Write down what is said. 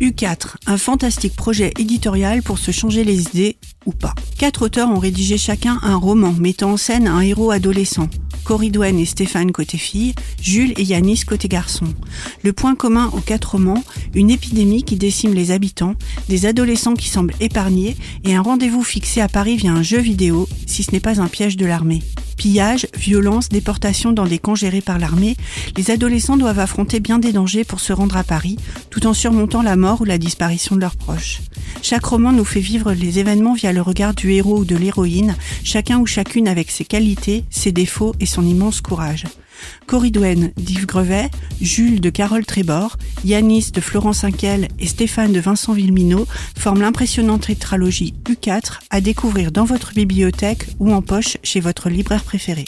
U4, un fantastique projet éditorial pour se changer les idées ou pas. Quatre auteurs ont rédigé chacun un roman mettant en scène un héros adolescent. Cory et Stéphane côté fille, Jules et Yanis côté garçon. Le point commun aux quatre romans, une épidémie qui décime les habitants, des adolescents qui semblent épargnés et un rendez-vous fixé à Paris via un jeu vidéo, si ce n'est pas un piège de l'armée. Pillage, violence, déportation dans des camps gérés par l'armée, les adolescents doivent affronter bien des dangers pour se rendre à Paris, tout en surmontant la mort ou la disparition de leurs proches. Chaque roman nous fait vivre les événements via le regard du héros ou de l'héroïne, chacun ou chacune avec ses qualités, ses défauts et son immense courage. Coridouane d'Yves Grevet, Jules de Carole Trébor, Yanis de Florence Inquel et Stéphane de Vincent Villeminot forment l'impressionnante tétralogie U4 à découvrir dans votre bibliothèque ou en poche chez votre libraire préféré.